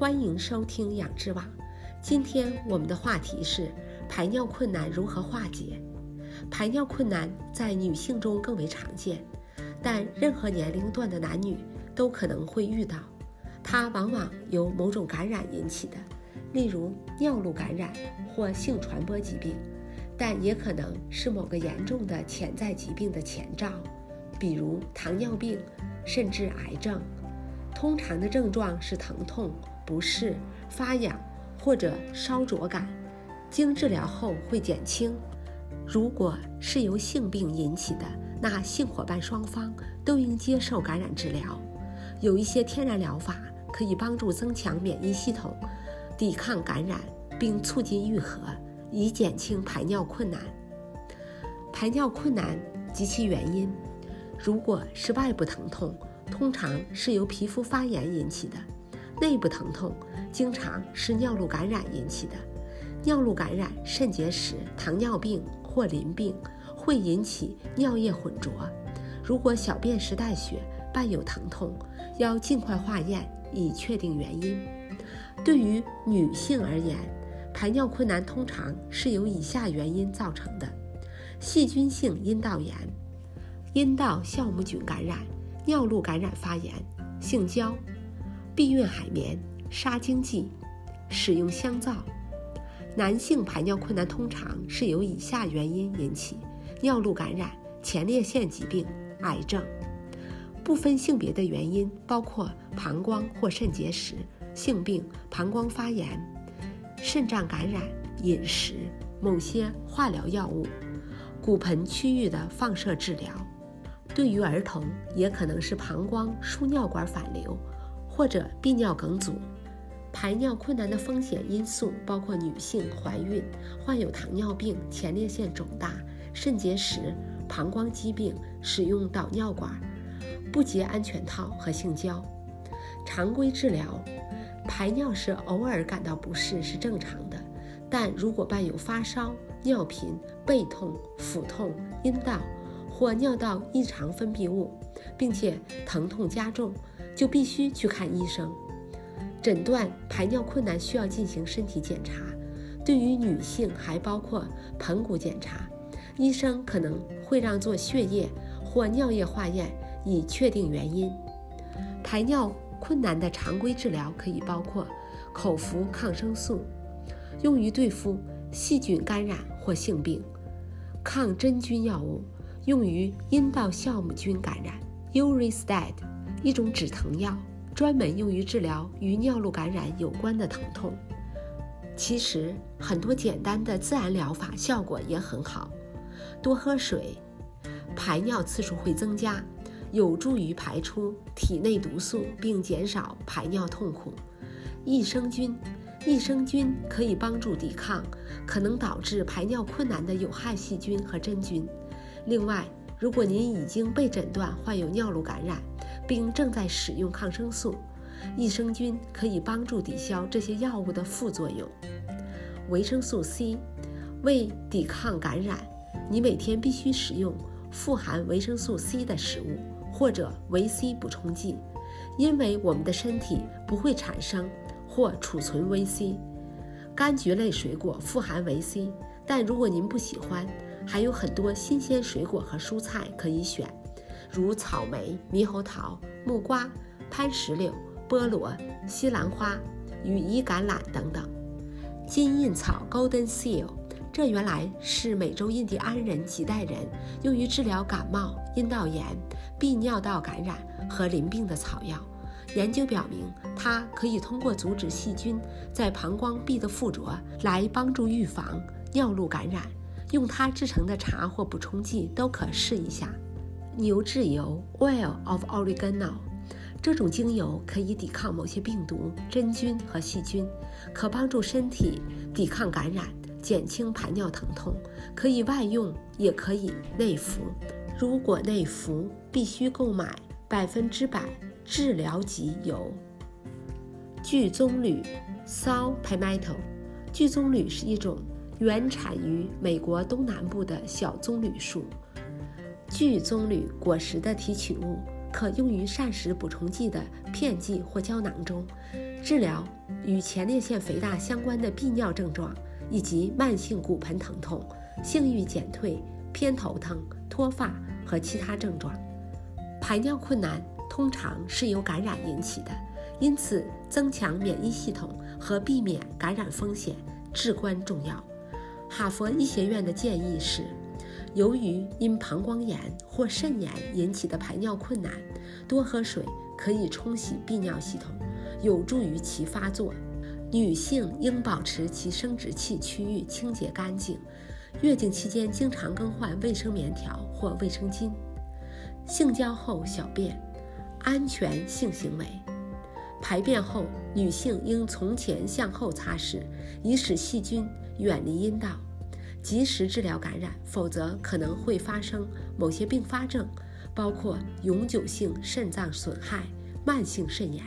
欢迎收听养殖网。今天我们的话题是排尿困难如何化解？排尿困难在女性中更为常见，但任何年龄段的男女都可能会遇到。它往往由某种感染引起的，例如尿路感染或性传播疾病，但也可能是某个严重的潜在疾病的前兆，比如糖尿病，甚至癌症。通常的症状是疼痛、不适、发痒或者烧灼感，经治疗后会减轻。如果是由性病引起的，那性伙伴双方都应接受感染治疗。有一些天然疗法可以帮助增强免疫系统，抵抗感染，并促进愈合，以减轻排尿困难。排尿困难及其原因，如果是外部疼痛。通常是由皮肤发炎引起的，内部疼痛经常是尿路感染引起的。尿路感染、肾结石、糖尿病或淋病会引起尿液浑浊。如果小便时带血伴有疼痛，要尽快化验以确定原因。对于女性而言，排尿困难通常是由以下原因造成的：细菌性阴道炎、阴道酵母菌感染。尿路感染发炎、性交、避孕海绵、杀精剂、使用香皂。男性排尿困难通常是由以下原因引起：尿路感染、前列腺疾病、癌症。不分性别的原因包括膀胱或肾结石、性病、膀胱发炎、肾脏感染、饮食、某些化疗药物、骨盆区域的放射治疗。对于儿童，也可能是膀胱输尿管反流，或者泌尿梗阻。排尿困难的风险因素包括女性怀孕、患有糖尿病、前列腺肿大、肾结石、膀胱疾病、使用导尿管、不结安全套和性交。常规治疗，排尿时偶尔感到不适是正常的，但如果伴有发烧、尿频、背痛、腹痛、阴道。或尿道异常分泌物，并且疼痛加重，就必须去看医生。诊断排尿困难需要进行身体检查，对于女性还包括盆骨检查，医生可能会让做血液或尿液化验以确定原因。排尿困难的常规治疗可以包括口服抗生素，用于对付细菌感染或性病；抗真菌药物。用于阴道酵母菌感染，Uristed，一种止疼药，专门用于治疗与尿路感染有关的疼痛。其实很多简单的自然疗法效果也很好。多喝水，排尿次数会增加，有助于排出体内毒素并减少排尿痛苦。益生菌，益生菌可以帮助抵抗可能导致排尿困难的有害细菌和真菌。另外，如果您已经被诊断患有尿路感染，并正在使用抗生素，益生菌可以帮助抵消这些药物的副作用。维生素 C，为抵抗感染，你每天必须使用富含维生素 C 的食物或者维 C 补充剂，因为我们的身体不会产生或储存维 C。柑橘类水果富含维 C，但如果您不喜欢，还有很多新鲜水果和蔬菜可以选，如草莓、猕猴桃、木瓜、攀石榴、菠萝、西兰花、羽衣甘蓝等等。金印草 （Golden Seal） 这原来是美洲印第安人几代人用于治疗感冒、阴道炎、泌尿道感染和淋病的草药。研究表明，它可以通过阻止细菌在膀胱壁的附着来帮助预防尿路感染。用它制成的茶或补充剂都可试一下。牛至油 （Oil of Oregano） 这种精油可以抵抗某些病毒、真菌和细菌，可帮助身体抵抗感染，减轻排尿疼痛。可以外用，也可以内服。如果内服，必须购买百分之百治疗级油。聚棕榈 （Saw Palmetto） 聚棕榈是一种。原产于美国东南部的小棕榈树，巨棕榈果实的提取物可用于膳食补充剂的片剂或胶囊中，治疗与前列腺肥大相关的泌尿症状，以及慢性骨盆疼痛、性欲减退、偏头疼、脱发和其他症状。排尿困难通常是由感染引起的，因此增强免疫系统和避免感染风险至关重要。哈佛医学院的建议是，由于因膀胱炎或肾炎引起的排尿困难，多喝水可以冲洗泌尿系统。有助于其发作。女性应保持其生殖器区域清洁干净。月经期间经常更换卫生棉条或卫生巾。性交后小便，安全性行为。排便后，女性应从前向后擦拭，以使细菌远离阴道，及时治疗感染，否则可能会发生某些并发症，包括永久性肾脏损害、慢性肾炎。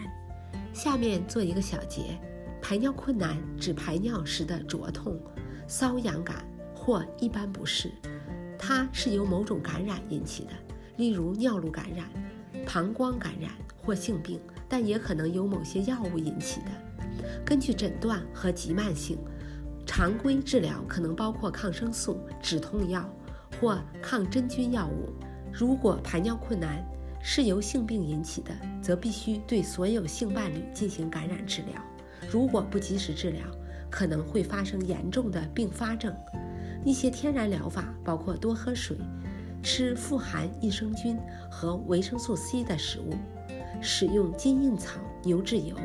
下面做一个小结：排尿困难指排尿时的灼痛、瘙痒感或一般不适，它是由某种感染引起的，例如尿路感染、膀胱感染或性病，但也可能由某些药物引起的。根据诊断和急慢性，常规治疗可能包括抗生素、止痛药或抗真菌药物。如果排尿困难，是由性病引起的，则必须对所有性伴侣进行感染治疗。如果不及时治疗，可能会发生严重的并发症。一些天然疗法包括多喝水、吃富含益生菌和维生素 C 的食物、使用金印草牛至油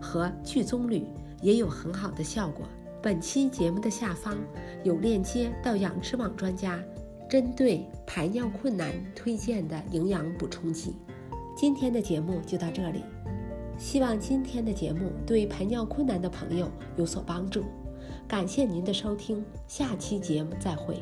和聚棕榈，也有很好的效果。本期节目的下方有链接到养殖网专家。针对排尿困难推荐的营养补充剂。今天的节目就到这里，希望今天的节目对排尿困难的朋友有所帮助。感谢您的收听，下期节目再会。